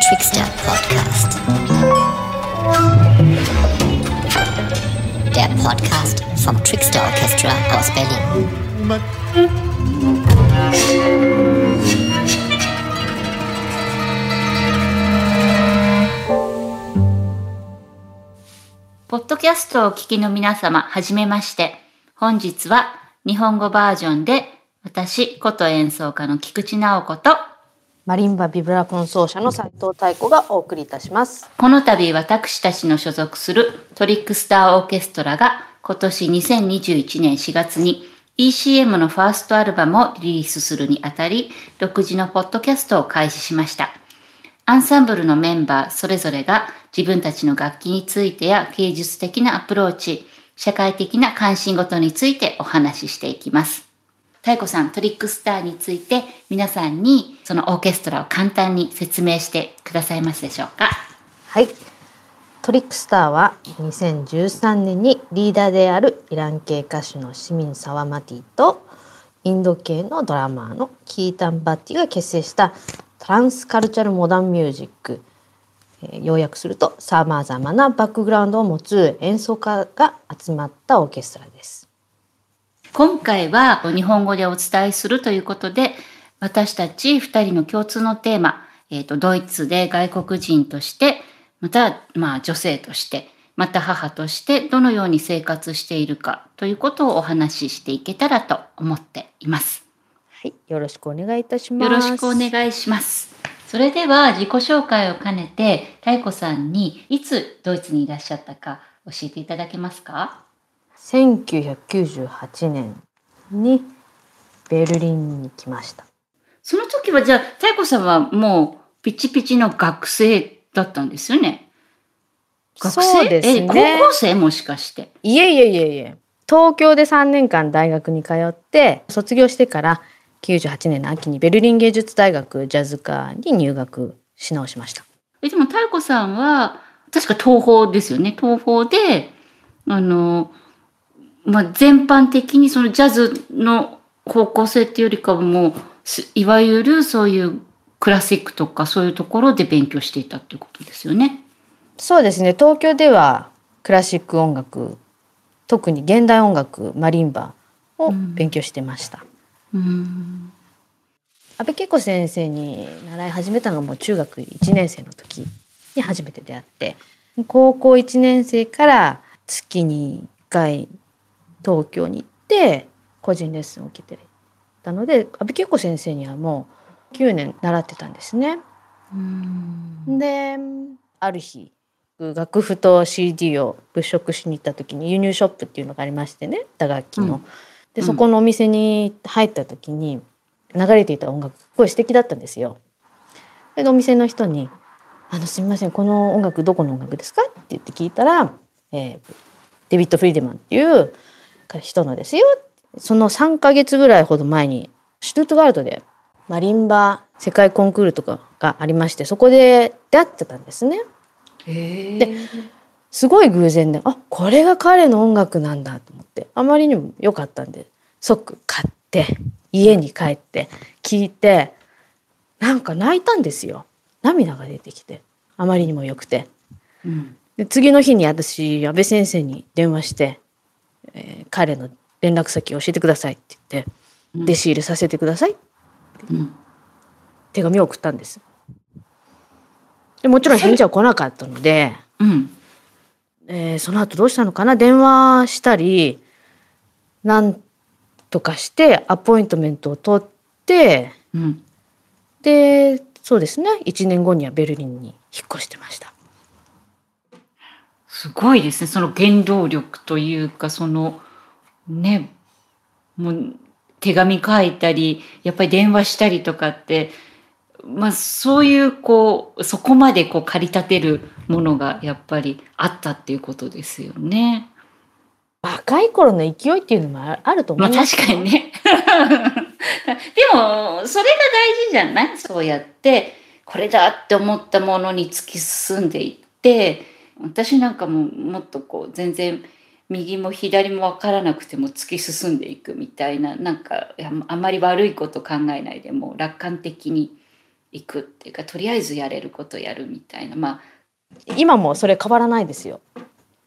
Trickster Podcast. Der Podcast vom Trickster Orchestra aus Berlin. ポッドキャストをお聞きの皆様、はじめまして。本日は日本語バージョンで、私、こと演奏家の菊池直子と、マリンバビブラフォン奏者の斉藤太子がお送りいたします。この度私たちの所属するトリックスターオーケストラが今年2021年4月に ECM のファーストアルバムをリリースするにあたり、独自のポッドキャストを開始しました。アンサンブルのメンバーそれぞれが自分たちの楽器についてや芸術的なアプローチ、社会的な関心事についてお話ししていきます。太子さん、トリックスターについて皆さんにそのオーケストラを簡単に説明してくださいますでしょうか？はい。トリックスターは2013年にリーダーであるイラン系歌手のシミン・サワマティとインド系のドラマーのキータン・バッティが結成したトランスカルチャルモダンミュージック、えー要約するとさまざまなバックグラウンドを持つ演奏家が集まったオーケストラ。今回は日本語でお伝えするということで、私たち二人の共通のテーマ、えっ、と、ドイツで外国人として、また、まあ女性として、また母としてどのように生活しているかということをお話ししていけたらと思っています。はい、よろしくお願いいたします。よろしくお願いします。それでは自己紹介を兼ねて、太子さんにいつドイツにいらっしゃったか教えていただけますか？1998年にベルリンに来ました。その時はじゃあ、太子さんはもうピチピチの学生だったんですよね？学生？そうですえ、ね高校生もしかして？いえいえいえいえ。東京で3年間大学に通って卒業してから98年の秋にベルリン芸術大学ジャズ科に入学し直しました。え、でも太子さんは、確か東宝ですよね？東宝で、あの、まあ、全般的にそのジャズの方向性っていうよりかはもう、すいわゆるそういうクラシックとかそういうところで勉強していたっていうことですよね。そうですね。東京ではクラシック音楽、特に現代音楽、マリンバを勉強してました。うん。安倍恵子先生に習い始めたのがもう中学1年生の時に初めて出会って高校1年生から月に1回東京に行って個人レッスンを受けてたので安倍恵子先生にはもう9年習ってたんですね。うん。である日楽譜と CD を物色しに行った時に輸入ショップっていうのがありましてね打楽器の。うんでそこのお店に入った時に流れていた音楽すごい素敵だったんですよ。でお店の人に「あのすみませんこの音楽どこの音楽ですか?」って言って聞いたら、えーデビッド・フリーデマンっていう人のですよ。その3ヶ月ぐらいほど前にシュトゥットガルトでマリンバ世界コンクールとかがありましてそこで出会ってたんですね。ですごい偶然であこれが彼の音楽なんだと思ってあまりにも良かったんで即買って家に帰って聞いてなんか泣いたんですよ涙が出てきてあまりにも良くてうん。で次の日に私安倍先生に電話して、えー彼の連絡先を教えてくださいって言って、うん弟子入れさせてくださいうん。手紙を送ったんですでもちろん返事は来なかったのでうん。えーその後どうしたのかな？電話したりなんとかしてアポイントメントを取ってうん。でそうですね1年後にはベルリンに引っ越してましたすごいですね。その原動力というか、その、ね、もう手紙書いたり、やっぱり電話したりとかって、まあそういうこう、そこまでこう駆り立てるものがやっぱりあったっていうことですよね。若い頃の勢いっていうのもああると思まあいます確かにね。でも、それが大事じゃない？そうやって、これだって思ったものに突き進んでいって、私なんかももっとこう、全然右も左も分からなくても突き進んでいくみたいな、なんかああまり悪いこと考えないでもう楽観的にいくっていうかとりあえずやれることやるみたいなまあ今もそれ変わらないですよ。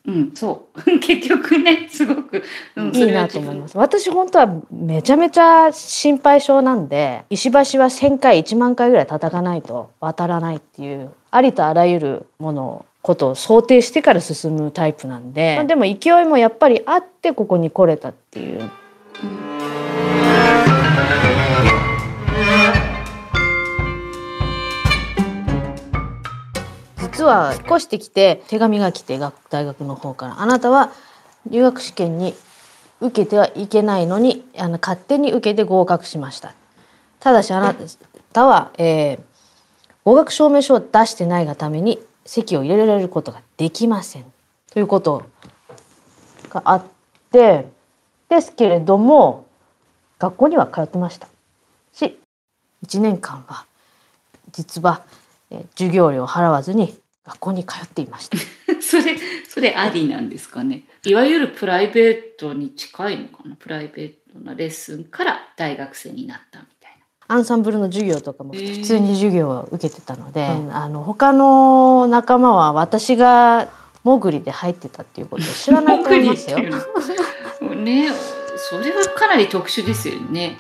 うんそう 結局ねすごく、うん、いいなと思います。私本当はめちゃめちゃ心配性なんで石橋は1,000回1万回ぐらい叩かないと渡らないっていうありとあらゆるものをことを想定してから進むタイプなんで、でも勢いもやっぱりあってここに来れたっていう。うん実は引っ越してきて手紙が来て大学の方からあなたは留学試験に受けてはいけないのにあの勝手に受けて合格しましたただしあなたは、えー、合格証明書を出してないがために籍を入れられることができません。ということがあってですけれども学校には通ってました。し1年間は実は授業料を払わずに学校に通っていました。それそれありなんですかね。いわゆるプライベートに近いのかな。プライベートなレッスンから大学生になったみたいな。アンサンブルの授業とかも普通に授業を受けてたので、あの他の仲間は私が潜りで入ってたっていうことを知らないと思いますよ。ねそれはかなり特殊ですよね。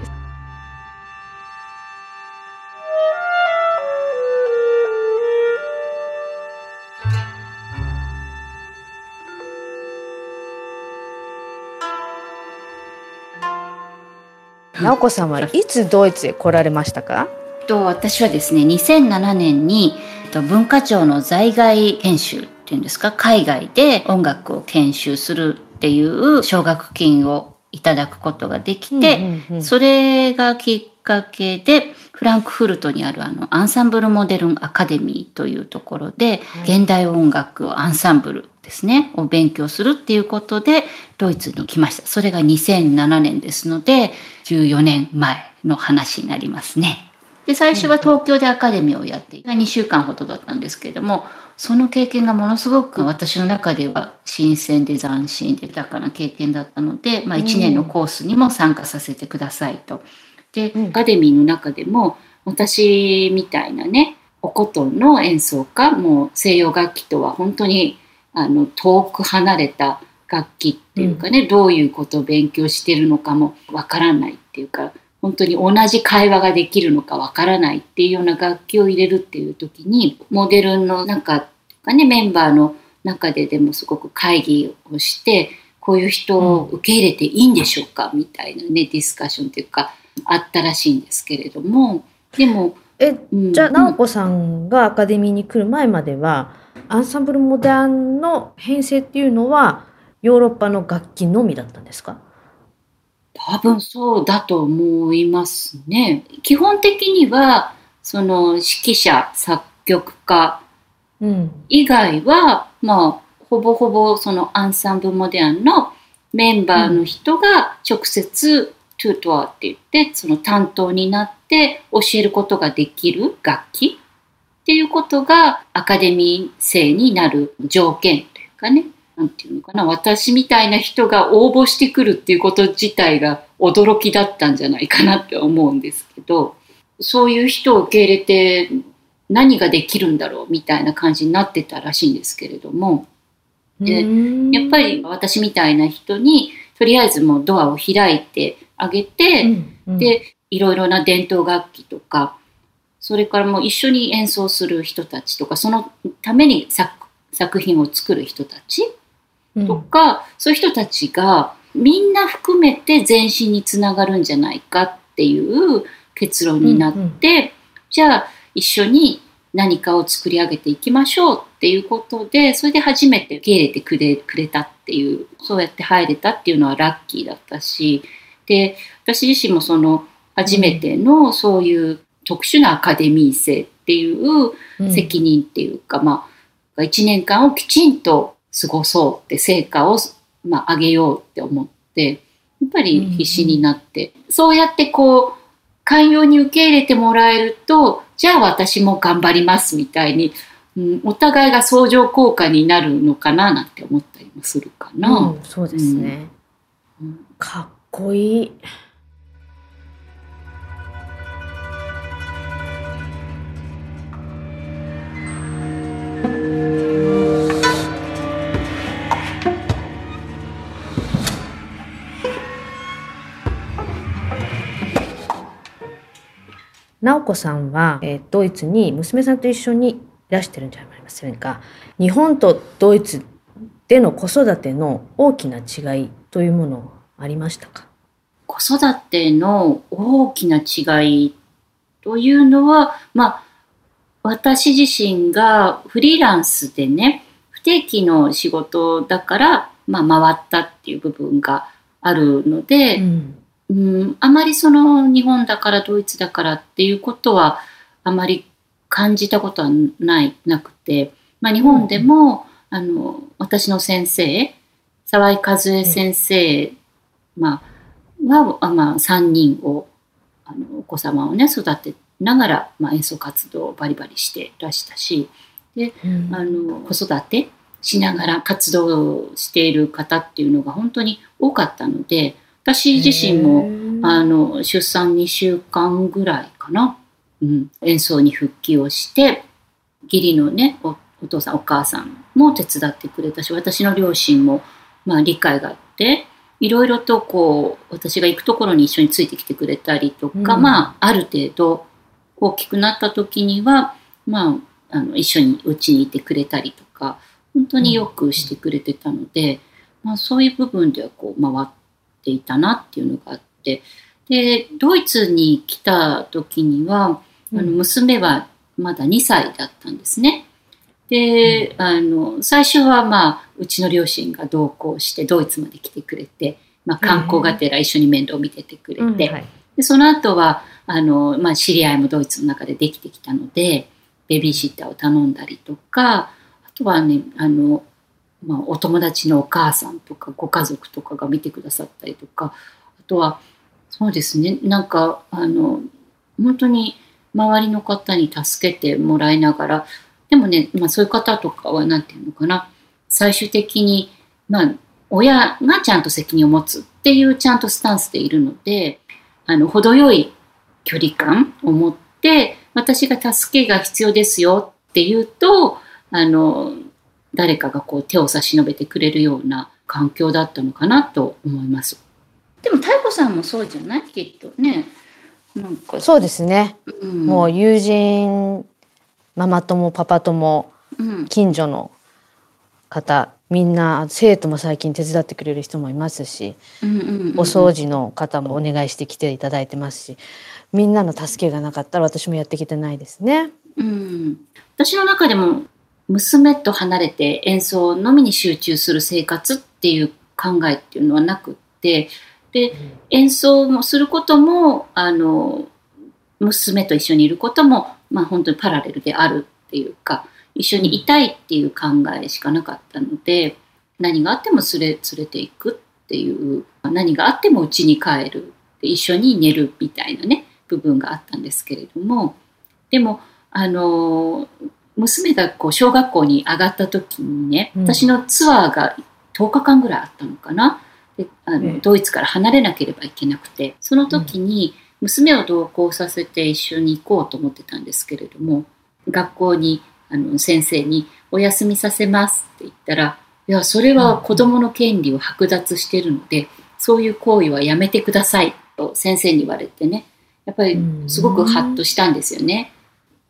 直子さんはいつドイツへ来られましたか？と私はですね2007年に文化庁の在外研修っていうんですか？海外で音楽を研修するっていう奨学金をいただくことができて、それがきっかけでフランクフルトにあるあのアンサンブルモデルンアカデミーというところで、現代音楽をアンサンブルですねを勉強するっていうことでドイツに来ました。それが2007年ですので14年前の話になりますね。で最初は東京でアカデミーをやって2週間ほどだったんですけれどもその経験がものすごく私の中では新鮮で斬新で豊かな経験だったので、まあ、1年のコースにも参加させてくださいと。でアカデミーの中でも私みたいなねお琴の演奏家もう西洋楽器とは本当にあの遠く離れた楽器っていうかね、うん、どういうことを勉強してるのかもわからないっていうか本当に同じ会話ができるのかわからないっていうような楽器を入れるっていう時にモデルの中かねメンバーの中ででもすごく会議をしてこういう人を受け入れていいんでしょうか、みたいなねディスカッションというかあったらしいんですけれどもでもえ、うん、じゃあ直子さんがアカデミーに来る前までは、アンサンブルモダンの編成っていうのはヨーロッパの楽器のみだったんですか？多分そうだと思いますね。基本的にはその指揮者作曲家以外は、うん、まあほぼほぼそのアンサンブルモデアンのメンバーの人が直接トゥートアって言ってその担当になって教えることができる楽器っていうことがアカデミー生になる条件というかね、なんていうのかな、私みたいな人が応募してくるっていうこと自体が驚きだったんじゃないかなって思うんですけど、そういう人を受け入れて何ができるんだろうみたいな感じになってたらしいんですけれども、でやっぱり私みたいな人にとりあえずもうドアを開いてあげて、うんうん、でいろいろな伝統楽器とかそれからもう一緒に演奏する人たちとか、そのために作作品を作る人たちとか、うん、そういう人たちがみんな含めて全身につながるんじゃないかっていう結論になって、うんうん、じゃあ一緒に何かを作り上げていきましょうっていうことで、それで初めて受け入れてくれくれたっていう、そうやって入れたっていうのはラッキーだったし、で、私自身もその初めてのそういう特殊なアカデミー生っていう責任っていうか、うん、まあ、1年間をきちんと過ごそうって成果を、まあ、上げようって思って、やっぱり必死になって、うん、そうやってこう、寛容に受け入れてもらえると、じゃあ私も頑張りますみたいに、うん、お互いが相乗効果になるのかななんて思ったりもするかな。うん、そうですね。かっこいい。直子さんは、えー、ドイツに娘さんと一緒にいらしてるんじゃありませんか日本とドイツでの子育ての大きな違いというものをありましたか？子育ての大きな違いというのは、まあ、私自身がフリーランスでね、不定期の仕事だから、まあ、回ったっていう部分があるので、ん。うん、あまりその日本だからドイツだからっていうことはあまり感じたことはないなくて、まあ、日本でも、あの私の先生沢井和恵先生、まあ、は、あまあ、3人をあのお子様をね育てながら、まあ、演奏活動をバリバリしてらしたしうん。あの子育てしながら活動をしている方っていうのが本当に多かったので私自身もあの出産2週間ぐらいかな、うん、演奏に復帰をして義理のねおお父さんお母さんも手伝ってくれたし私の両親も、まあ、理解があっていろいろとこう私が行くところに一緒についてきてくれたりとか、うんまあある程度大きくなった時には、まあ、あの一緒にうちにいてくれたりとか本当によくしてくれてたので、まあ、そういう部分ではこう回っていたなっていうのがあってでドイツに来た時には、あのうん娘はまだ2歳だったんですね。で、あの最初はまあうちの両親が同行してドイツまで来てくれて、まあ、観光がてら一緒に面倒を見ててくれて、でその後はあの、まあ、知り合いもドイツの中でできてきたのでベビーシッターを頼んだりとかあとはねあの、まあ、お友達のお母さんとかご家族とかが見てくださったりとかあとはそうですねなんかあの本当に周りの方に助けてもらいながらでもね、まあ、そういう方とかは何て言うのかな最終的に、まあ、親がちゃんと責任を持つっていうちゃんとスタンスでいるのであの程よい距離感を持って私が助けが必要ですよって言うとあの誰かがこう手を差し伸べてくれるような環境だったのかなと思います。でも太子さんもそうじゃない？きっとね。なんかそうですね。うん、もう友人、ママ友、パパ友、うん、近所の方、みんな生徒も最近手伝ってくれる人もいますし、うんうんうんお掃除の方もお願いしてきていただいてますし、みんなの助けがなかったら私もやってきてないですね。うん、私の中でも娘と離れて演奏のみに集中する生活っていう考えっていうのはなくってで演奏もすることもあの娘と一緒にいることも、まあ、本当にパラレルであるっていうか一緒にいたいっていう考えしかなかったので何があっても連れ連れていくっていう何があっても家に帰るで一緒に寝るみたいなね部分があったんですけれどもでもあの娘がこう小学校に上がった時にね、うん。私のツアーが10日間ぐらいあったのかな。であの、ええ。ドイツから離れなければいけなくてその時に娘を同行させて一緒に行こうと思ってたんですけれども学校にあの先生に「お休みさせます」って言ったら「いやそれは子どもの権利を剥奪してるのでそういう行為はやめてください」と先生に言われてねやっぱりすごくハッとしたんですよね。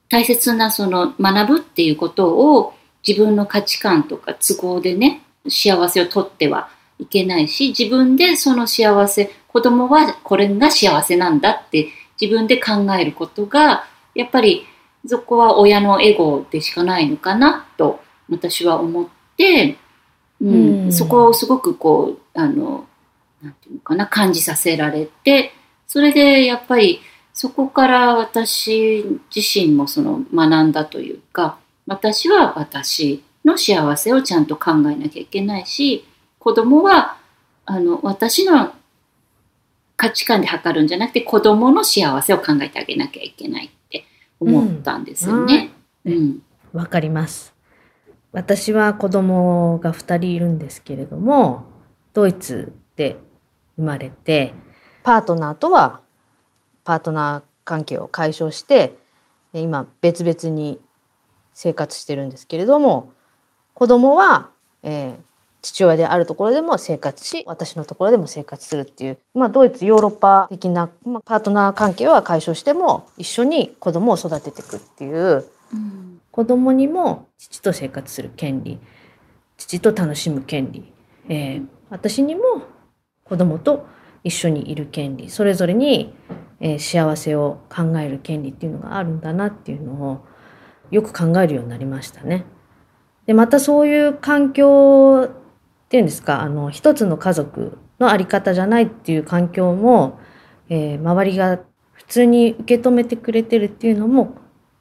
大切なその学ぶっていうことを自分の価値観とか都合でね幸せをとってはいけないし自分でその幸せ子供はこれが幸せなんだって自分で考えることがやっぱりそこは親のエゴでしかないのかなと私は思って、うんうん。そこをすごくこうあのなんていうのかな感じさせられてそれでやっぱりそこから私自身もその学んだというか私は私の幸せをちゃんと考えなきゃいけないし子供はあの私の価値観で測るんじゃなくて子供の幸せを考えてあげなきゃいけないって思ったんですよね。うんうんわかります。私は子供が2人いるんですけれども、ドイツで生まれて、パートナーとはパートナー関係を解消して、で今別々に生活してるんですけれども、子供は、えー父親であるところでも生活し私のところでも生活するっていう、まあ、ドイツヨーロッパ的な、まあ、パートナー関係は解消しても一緒に子供を育てていくっていううん子供にも父と生活する権利父と楽しむ権利、えー私にも子供と一緒にいる権利それぞれに、えー幸せを考える権利っていうのがあるんだなっていうのをよく考えるようになりましたね。でまたそういう環境っていうんですか？あの一つの家族のあり方じゃないっていう環境も、えー周りが普通に受け止めてくれてるっていうのも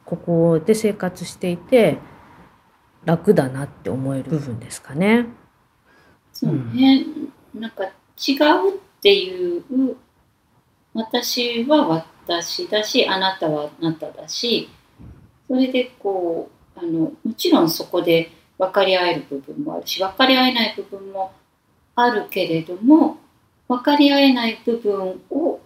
ここで生活していて楽だなって思える部分ですかね。そうね、なんか違うっていう私は私だしあなたはあなただしそれでこうあのもちろんそこで分かり合える部分もあるし分かり合えない部分もあるけれども分かり合えない部分を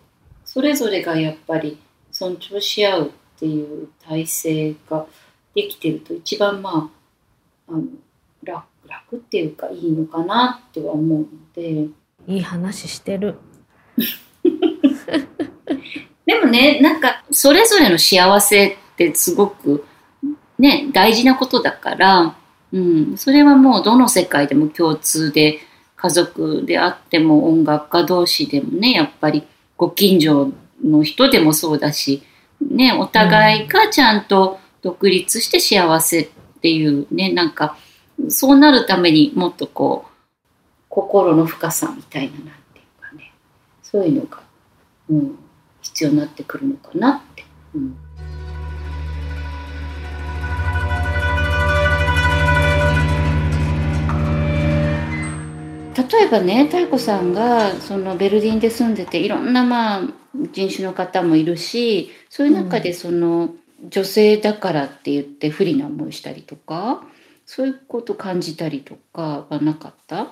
それぞれがやっぱり尊重し合うっていう体制ができてると一番まああの楽楽っていうかいいのかなっては思うのでいい話してる。でもねなんかそれぞれの幸せってすごくね大事なことだから、うん、それはもうどの世界でも共通で家族であっても音楽家同士でもねやっぱりご近所の人でもそうだし、ね、お互いがちゃんと独立して幸せっていうねなんかそうなるためにもっとこう心の深さみたいななんていうかねそういうのが、うん、必要になってくるのかなって。うん例えばね妙子さんがそのベルリンで住んでていろんなまあ人種の方もいるしそういう中でその、女性だからって言って不利な思いしたりとかそういうこと感じたりとかはなかった？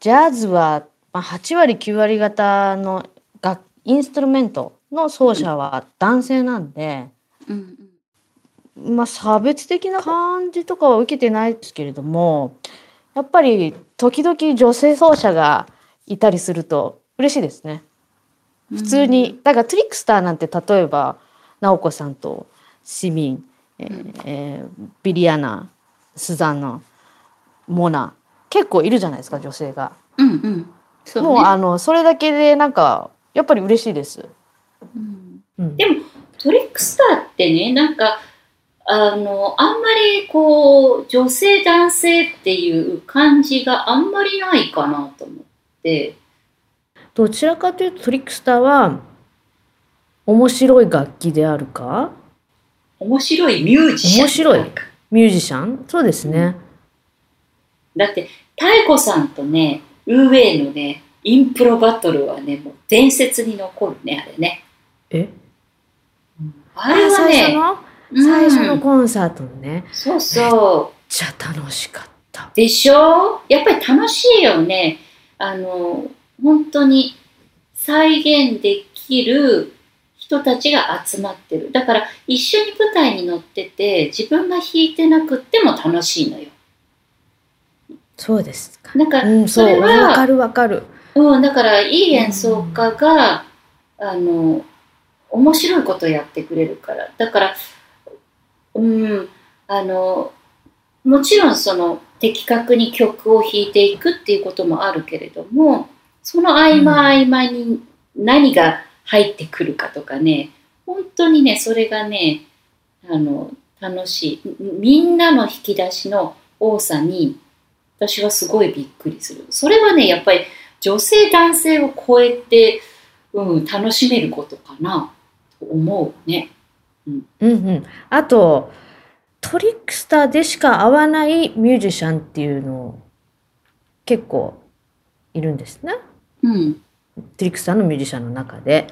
ジャズは、まあ、8割9割方の楽インストゥルメントの奏者は男性なんで、うん。まあ、差別的な感じとかは受けてないですけれどもやっぱり時々女性奏者がいたりすると嬉しいですね。うん、普通に、だからトリックスターなんて例えば直子さんと市民、えーえービリアナスザンナモナ結構いるじゃないですか女性が。うんうんそうねもうあのそれだけでなんかやっぱり嬉しいです。うんうんでもトリックスターってねなんかあのあんまりこう女性男性っていう感じがあんまりないかなと思って。どちらかというとトリックスターは面白い楽器であるか？面白いミュージシャン。面白いミュージシャン？そうですね。だって妙子さんとねウーウェイのねインプロバトルはねもう伝説に残るねあれね。え？あれはね最初のコンサートのね、そうそうじゃ楽しかった。でしょ？やっぱり楽しいよね。あの、本当に再現できる人たちが集まってる。だから一緒に舞台に乗ってて自分が弾いてなくっても楽しいのよ。そうですか。なんかうん、それは、わかるわかる。うん、だからいい演奏家が、あの、面白いことをやってくれるから。だから、うん、あの、もちろんその的確に曲を弾いていくっていうこともあるけれども、その合間合間に何が入ってくるかとかね、本当にね、それがね、あの、楽しい。みんなの引き出しの多さに、私はすごいびっくりする。それはね、やっぱり女性男性を超えて、うん、楽しめることかなと思うね。うんうん。あと、トリックスターでしか会わないミュージシャンっていうの結構いるんですね。うん。トリックスターのミュージシャンの中で。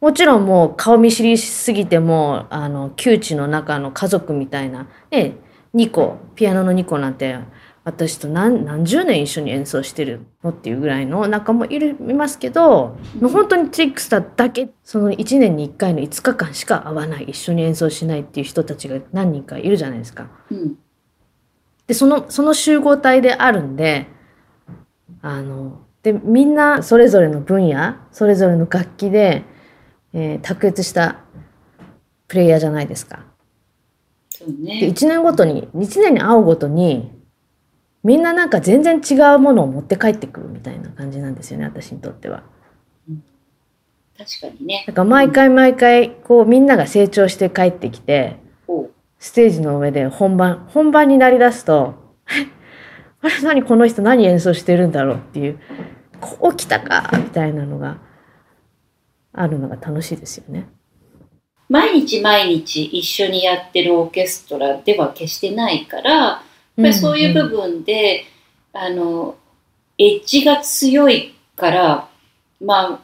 もちろんもう顔見知りしすぎてもあの窮地の中の家族みたいな、ね、2個ピアノの2個なんて私と何何十年一緒に演奏してるのっていうぐらいの仲もいるいますけど、もう本当にトリックスターだけその1年に1回の5日間しか会わない一緒に演奏しないっていう人たちが何人かいるじゃないですか。うん。で、その、その集合体であるんで、あの、で、みんなそれぞれの分野、それぞれの楽器で、えー卓越したプレイヤーじゃないですか。そうで、ね。1年ごとに、1年に会うごとに、みんななんか全然違うものを持って帰ってくるみたいな感じなんですよね、私にとっては。確かにね。なんか毎回毎回、こうみんなが成長して帰ってきて、ステージの上で本番、本番になりだすと、あれ何この人何演奏してるんだろうっていう、こう来たかみたいなのがあるのが楽しいですよね。毎日毎日一緒にやってるオーケストラでは決してないから、ぱりそういう部分で、あのエッジが強いからま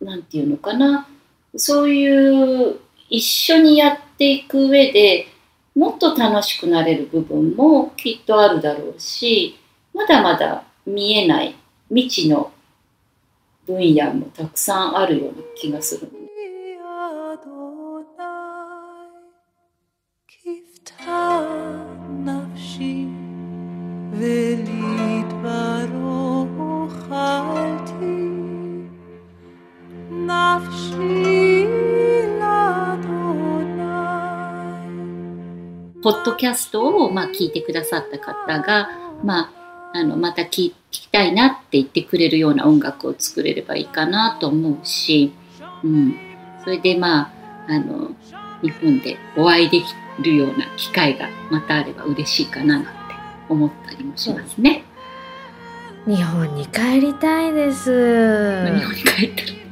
あなんていうのかなそういう一緒にやっていく上でもっと楽しくなれる部分もきっとあるだろうしまだまだ見えない未知の分野もたくさんあるような気がする。ポッドキャストを、まあ、聞いてくださった方が、まあ、あのまた聞きたいなって言ってくれるような音楽を作れればいいかなと思うし、うん、それでまああの日本でお会いできるような機会がまたあれば嬉しいかななんて思ったりもしますね。日本に帰りたいです。日本に帰ったら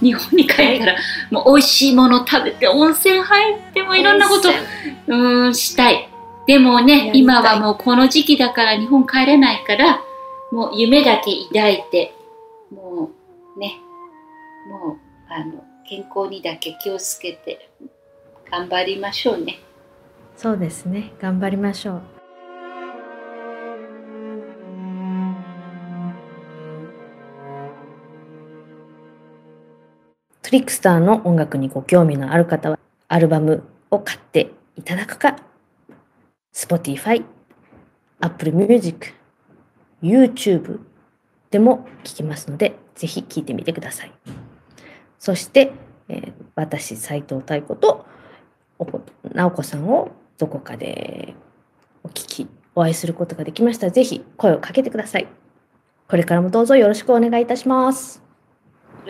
日本に帰ったらもう美味しいもの食べて温泉入ってもいろんなことうーん、したい。でもね、今はもうこの時期だから日本帰れないから、もう夢だけ抱いて、もうね、もう、あの、健康にだけ気をつけて、頑張りましょうね。そうですね。頑張りましょう。リックスターの音楽にご興味のある方は、アルバムを買っていただくか、Spotify、Apple Music、YouTube でも聴きますので、ぜひ聴いてみてください。そして、えー私、斉藤太子と、おこ直子さんをどこかでお聞き、お会いすることができましたら、ぜひ声をかけてください。これからもどうぞよろしくお願いいたします。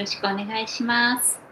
よろしくお願いします。